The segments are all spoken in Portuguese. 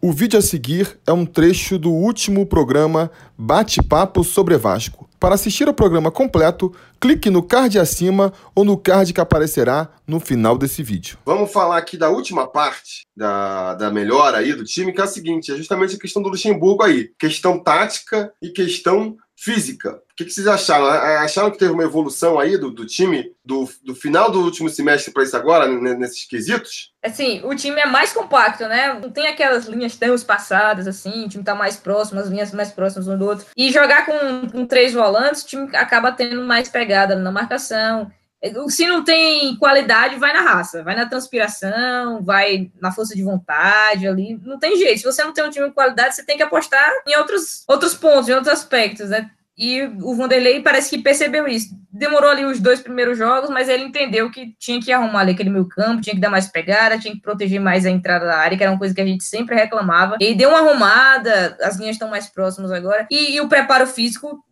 O vídeo a seguir é um trecho do último programa Bate-Papo sobre Vasco. Para assistir ao programa completo, clique no card acima ou no card que aparecerá no final desse vídeo. Vamos falar aqui da última parte da, da melhora aí do time, que é a seguinte: é justamente a questão do Luxemburgo aí. Questão tática e questão física. Que, que, vocês acharam? Acharam que teve uma evolução aí do, do time do, do final do último semestre para isso agora, nesses quesitos? Assim, o time é mais compacto, né? Não tem aquelas linhas tão espaçadas, assim, o time tá mais próximo, as linhas mais próximas um do outro. E jogar com, com três volantes, o time acaba tendo mais pegada na marcação. Se não tem qualidade, vai na raça, vai na transpiração, vai na força de vontade ali. Não tem jeito. Se você não tem um time de qualidade, você tem que apostar em outros, outros pontos, em outros aspectos, né? E o Vanderlei parece que percebeu isso. Demorou ali os dois primeiros jogos, mas ele entendeu que tinha que arrumar ali aquele meio campo, tinha que dar mais pegada, tinha que proteger mais a entrada da área, que era uma coisa que a gente sempre reclamava. Ele deu uma arrumada, as linhas estão mais próximas agora. E, e o preparo físico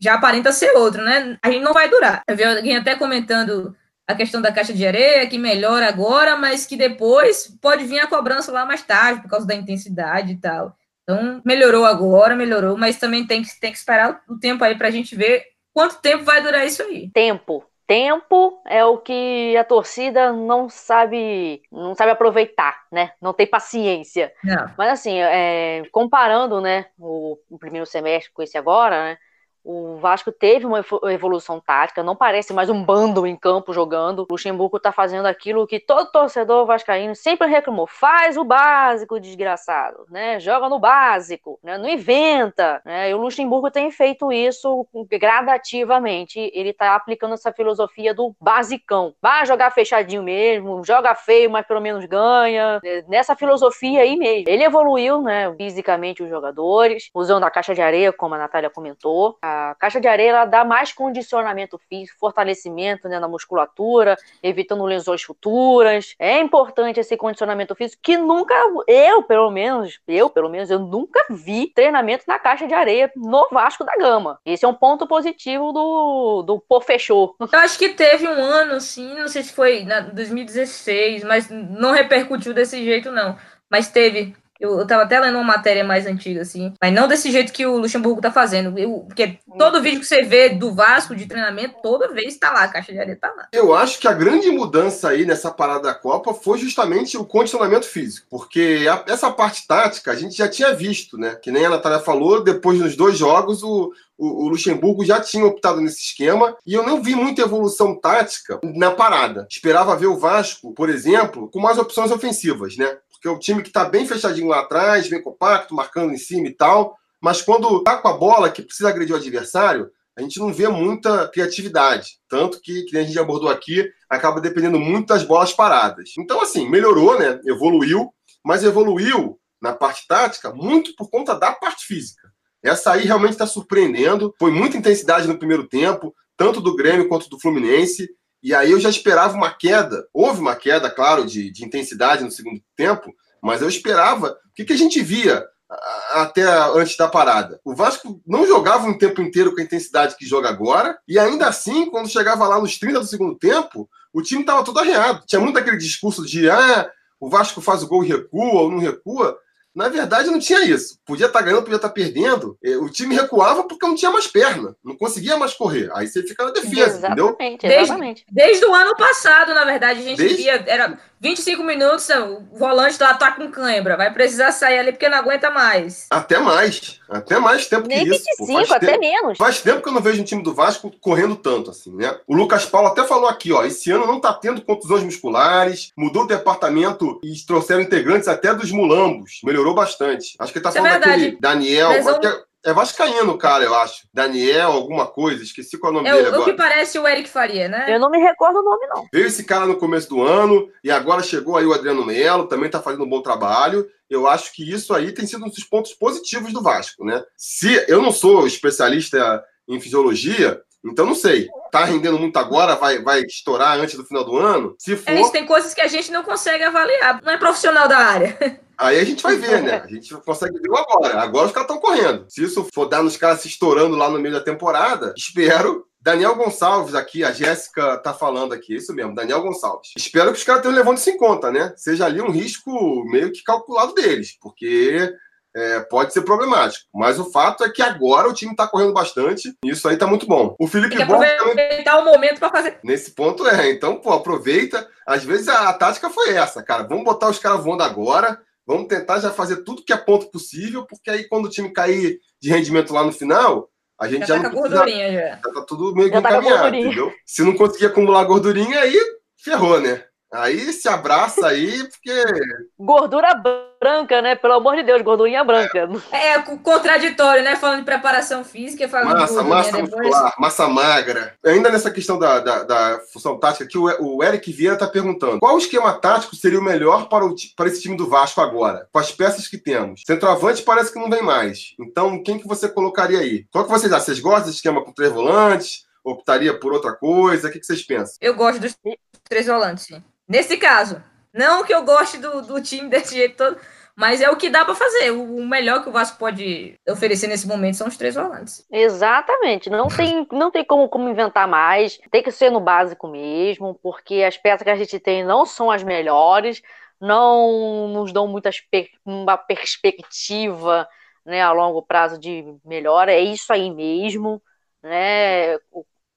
já aparenta ser outro, né? A gente não vai durar. Eu vi alguém até comentando a questão da caixa de areia, que melhora agora, mas que depois pode vir a cobrança lá mais tarde, por causa da intensidade e tal. Então, melhorou agora, melhorou, mas também tem que, tem que esperar o tempo aí para a gente ver quanto tempo vai durar isso aí. Tempo. Tempo é o que a torcida não sabe não sabe aproveitar, né? Não tem paciência. Não. Mas assim, é, comparando, né, o, o primeiro semestre com esse agora, né? O Vasco teve uma evolução tática, não parece mais um bando em campo jogando. O Luxemburgo tá fazendo aquilo que todo torcedor vascaíno sempre reclamou: faz o básico, desgraçado, né? Joga no básico, né? Não inventa, né? E o Luxemburgo tem feito isso gradativamente. Ele tá aplicando essa filosofia do basicão. Vai jogar fechadinho mesmo, joga feio, mas pelo menos ganha. É, nessa filosofia aí mesmo. Ele evoluiu, né, fisicamente os jogadores, usando a caixa de areia, como a Natália comentou. A a caixa de areia dá mais condicionamento físico, fortalecimento né, na musculatura, evitando lesões futuras. É importante esse condicionamento físico que nunca, eu pelo menos, eu pelo menos, eu nunca vi treinamento na caixa de areia no Vasco da Gama. Esse é um ponto positivo do, do Pô Fechou. Eu acho que teve um ano, sim, não sei se foi na 2016, mas não repercutiu desse jeito, não. Mas teve eu, eu tava até lendo uma matéria mais antiga, assim, mas não desse jeito que o Luxemburgo tá fazendo. Eu, porque todo vídeo que você vê do Vasco de treinamento, toda vez tá lá, a caixa de areia tá lá. Eu acho que a grande mudança aí nessa parada da Copa foi justamente o condicionamento físico, porque a, essa parte tática a gente já tinha visto, né? Que nem a Natália falou, depois dos dois jogos, o, o, o, Luxemburgo já tinha optado nesse esquema e eu não vi muita evolução tática na parada. Esperava ver o Vasco, por exemplo, com mais opções ofensivas, né? Porque é um time que está bem fechadinho lá atrás, bem compacto, marcando em cima e tal. Mas quando tá com a bola, que precisa agredir o adversário, a gente não vê muita criatividade. Tanto que, que a gente abordou aqui, acaba dependendo muito das bolas paradas. Então, assim, melhorou, né? Evoluiu, mas evoluiu na parte tática muito por conta da parte física. Essa aí realmente está surpreendendo. Foi muita intensidade no primeiro tempo, tanto do Grêmio quanto do Fluminense. E aí eu já esperava uma queda. Houve uma queda, claro, de, de intensidade no segundo tempo, mas eu esperava. O que, que a gente via até antes da parada? O Vasco não jogava um tempo inteiro com a intensidade que joga agora, e ainda assim, quando chegava lá nos 30 do segundo tempo, o time estava todo arreado. Tinha muito aquele discurso de ah, o Vasco faz o gol e recua ou não recua. Na verdade, não tinha isso. Podia estar tá ganhando, podia estar tá perdendo. É, o time recuava porque não tinha mais perna, não conseguia mais correr. Aí você fica na defesa, exatamente, entendeu? Exatamente. Desde, desde o ano passado, na verdade, a gente desde... via. Era 25 minutos, o volante lá tá com cãibra. Vai precisar sair ali porque não aguenta mais. Até mais. Até mais tempo Nem que isso. 25, até tempo, menos. Faz tempo que eu não vejo um time do Vasco correndo tanto, assim, né? O Lucas Paulo até falou aqui, ó. Esse ano não tá tendo contusões musculares, mudou o departamento e trouxeram integrantes até dos mulambos. Melhorou bastante. Acho que ele tá isso é falando é daquele Daniel. É vascaíno, cara, eu acho. Daniel, alguma coisa, esqueci qual é o nome é, dele o, agora. O que parece o Eric Faria, né? Eu não me recordo o nome, não. Veio esse cara no começo do ano e agora chegou aí o Adriano Melo, também tá fazendo um bom trabalho. Eu acho que isso aí tem sido um dos pontos positivos do Vasco, né? Se eu não sou especialista em fisiologia, então não sei. Tá rendendo muito agora, vai, vai estourar antes do final do ano? Se for. É isso, tem coisas que a gente não consegue avaliar. Não é profissional da área. Aí a gente vai ver, né? A gente consegue ver agora. Agora os caras estão correndo. Se isso for dar nos caras se estourando lá no meio da temporada, espero Daniel Gonçalves aqui, a Jéssica tá falando aqui, isso mesmo, Daniel Gonçalves. Espero que os caras tenham levando isso em conta, né? Seja ali um risco meio que calculado deles, porque é, pode ser problemático. Mas o fato é que agora o time está correndo bastante e isso aí tá muito bom. O Felipe Tem que aproveitar também... o momento para fazer. Nesse ponto é. Então, pô, aproveita. Às vezes a, a tática foi essa, cara. Vamos botar os caras voando agora. Vamos tentar já fazer tudo que é ponto possível, porque aí quando o time cair de rendimento lá no final, a gente já, já tá não precisa, gordurinha já. já tá tudo meio que tá encaminhado, entendeu? Se não conseguir acumular gordurinha, aí ferrou, né? Aí se abraça aí, porque. Gordura branca, né? Pelo amor de Deus, gordurinha branca. É, é contraditório, né? Falando de preparação física, falando massa, de massa muscular, massa magra. Ainda nessa questão da, da, da função tática, que o, o Eric Vieira está perguntando: qual esquema tático seria o melhor para, o, para esse time do Vasco agora? Com as peças que temos. Centroavante parece que não vem mais. Então, quem que você colocaria aí? Qual que vocês acham? Vocês gostam desse esquema com três volantes? Optaria por outra coisa? O que, que vocês pensam? Eu gosto dos três volantes, sim. Nesse caso, não que eu goste do, do time desse jeito todo, mas é o que dá para fazer. O, melhor que o Vasco pode oferecer nesse momento são os três volantes. Exatamente. Não tem, não tem como, como inventar mais. Tem que ser no básico mesmo, porque as peças que a gente tem não são as melhores, não nos dão muitas per, uma perspectiva né, a longo prazo de melhora. É isso aí mesmo. Né?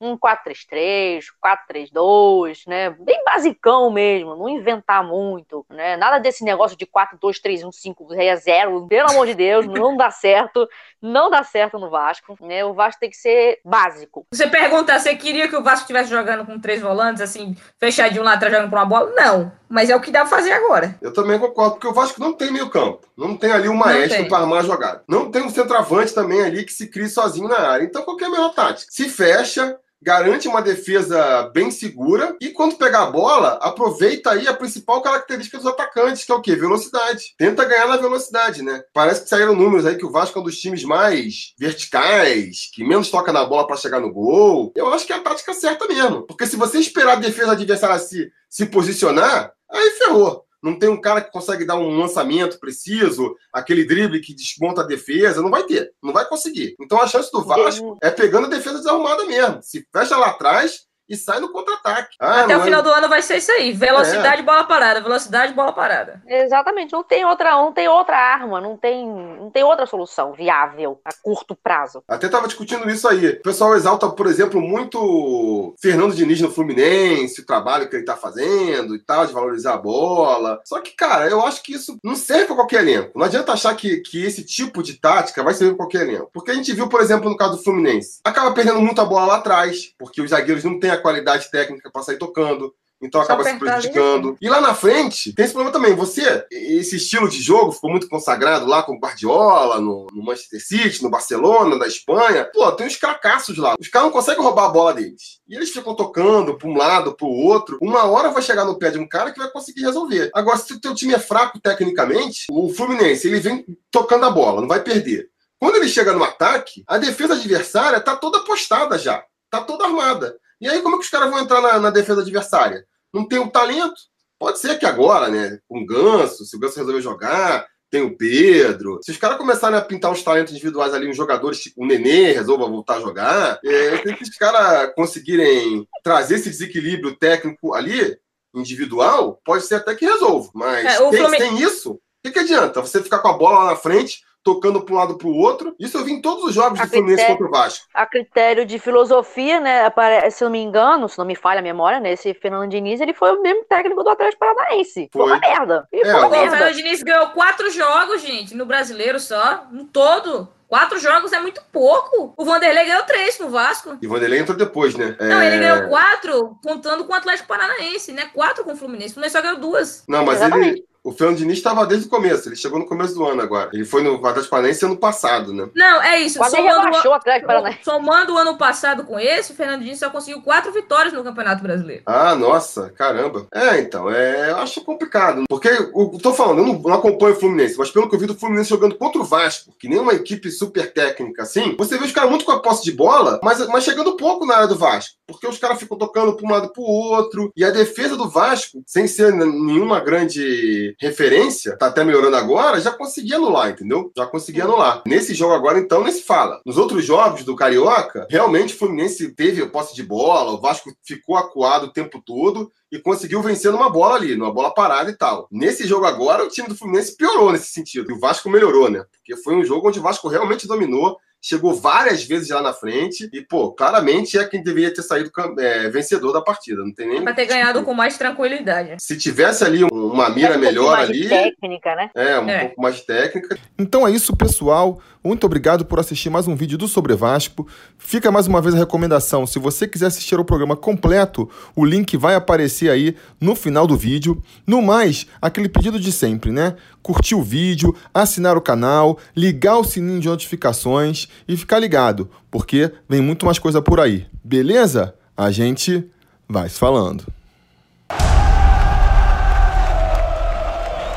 Um 4-3-3, 4-3-2, né? Bem basicão mesmo, não inventar muito, né? Nada desse negócio de 4-2-3-1-5-0, pelo amor de Deus, não dá certo, não dá certo no Vasco, né? O Vasco tem que ser básico. Você pergunta, você queria que o Vasco estivesse jogando com três volantes, assim, fechadinho lá atrás jogando por uma bola? Não, mas é o que dá pra fazer agora. Eu também concordo, porque o Vasco não tem meio campo, não tem ali um maestro para armar a jogada. Não tem um centroavante também ali que se crie sozinho na área. Então, qual é a melhor tática? Se fecha, garante uma defesa bem segura e quando pegar a bola, aproveita aí a principal característica dos atacantes, que é o quê? Velocidade. Tenta ganhar na velocidade, né? Parece que saíram números aí que o Vasco é um dos times mais verticais, que menos toca na bola para chegar no gol. Eu acho que é a tática certa mesmo. Porque se você esperar a defesa adversária se, se posicionar, aí ferrou não tem um cara que consegue dar um lançamento preciso, aquele drible que desmonta a defesa, não vai ter, não vai conseguir. Então a chance do Vasco é pegando a defesa desarrumada mesmo. Se fecha lá atrás, e sai no contra-ataque. Ah, Até o final é... do ano vai ser isso aí. Velocidade, é. bola parada. Velocidade, bola parada. Exatamente. Não tem outra, não tem outra arma, não tem, não tem outra solução viável a curto prazo. Até tava discutindo isso aí. O pessoal exalta, por exemplo, muito Fernando Diniz no Fluminense, o trabalho que ele tá fazendo e tal, de valorizar a bola. Só que, cara, eu acho que isso não serve para qualquer elenco. Não adianta achar que, que esse tipo de tática vai servir para qualquer elenco. Porque a gente viu, por exemplo, no caso do Fluminense, acaba perdendo muita bola lá atrás, porque os zagueiros não têm a qualidade técnica para sair tocando. Então acaba se prejudicando. E lá na frente, tem esse problema também. Você, esse estilo de jogo ficou muito consagrado lá com o Guardiola, no, no Manchester City, no Barcelona, da Espanha. Pô, tem uns cracassos lá. Os caras não conseguem roubar a bola deles. E eles ficam tocando para um lado, para o outro. Uma hora vai chegar no pé de um cara que vai conseguir resolver. Agora, se o teu time é fraco tecnicamente, o Fluminense, ele vem tocando a bola, não vai perder. Quando ele chega no ataque, a defesa adversária tá toda postada já. Tá toda armada. E aí, como é que os caras vão entrar na, na defesa adversária? Não tem o um talento? Pode ser que agora, né? Com o Ganso, se o Ganso resolver jogar, tem o Pedro. Se os caras começarem a pintar os talentos individuais ali, uns jogadores, tipo o Nenê resolva voltar a jogar, é, se os caras conseguirem trazer esse desequilíbrio técnico ali, individual, pode ser até que resolva. Mas é, tem, Flumin... tem isso, o que, que adianta? Você ficar com a bola lá na frente, tocando para um lado para o outro. Isso eu vi em todos os jogos a do Fluminense critério, contra o Vasco. A critério de filosofia, né? Se não me engano, se não me falha a memória, né? Esse Fernando Diniz, ele foi o mesmo técnico do Atlético Paranaense. Foi, foi uma merda. E é, foi uma merda. O Fernando Diniz ganhou quatro jogos, gente, no brasileiro só, no todo. Quatro jogos é muito pouco. O Vanderlei ganhou três no Vasco. E o Vanderlei entrou depois, né? Não, é... ele ganhou quatro contando com o Atlético Paranaense, né? Quatro com o Fluminense. O Fluminense só ganhou duas. Não, mas Exatamente. ele o Fernando Diniz estava desde o começo, ele chegou no começo do ano agora. Ele foi no Atlético Paranaense ano passado, né? Não, é isso. Quase somando, o Atlético Paranaense. Somando o ano passado com esse, o Fernando Diniz só conseguiu quatro vitórias no Campeonato Brasileiro. Ah, nossa, caramba. É, então, é, eu acho complicado. Porque, eu tô falando, eu não, não acompanho o Fluminense, mas pelo que eu vi do Fluminense jogando contra o Vasco, que nem uma equipe super técnica assim, você vê os caras muito com a posse de bola, mas, mas chegando pouco na área do Vasco. porque os caras ficam tocando para um lado para o outro. E a defesa do Vasco, sem ser nenhuma grande referência, tá até melhorando agora, já conseguia anular, entendeu? Já conseguia anular. Nesse jogo agora, então, nem se fala. Nos outros jogos do Carioca, realmente o Fluminense teve a posse de bola, o Vasco ficou acuado o tempo todo e conseguiu vencer numa bola ali, numa bola parada e tal. Nesse jogo agora, o time do Fluminense piorou nesse sentido. E o Vasco melhorou, né? Porque foi um jogo onde o Vasco realmente dominou, chegou várias vezes lá na frente e, pô, claramente é quem deveria ter saído é, vencedor da partida. Não tem nem. Pra ter ganhado com mais tranquilidade. Se tivesse ali uma mira é um melhor ali. técnica, né? É, um é. pouco mais técnica. Então é isso, pessoal. Muito obrigado por assistir mais um vídeo do Sobre Vasco. Fica mais uma vez a recomendação: se você quiser assistir ao programa completo, o link vai aparecer aí no final do vídeo. No mais, aquele pedido de sempre, né? Curtir o vídeo, assinar o canal, ligar o sininho de notificações e ficar ligado, porque vem muito mais coisa por aí. Beleza? A gente vai se falando.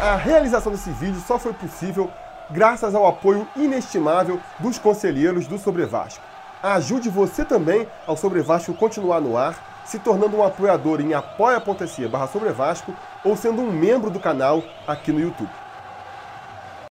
A realização desse vídeo só foi possível graças ao apoio inestimável dos conselheiros do Sobre Vasco. Ajude você também ao Sobre Vasco continuar no ar, se tornando um apoiador em apoia.se barra Sobre Vasco ou sendo um membro do canal aqui no YouTube.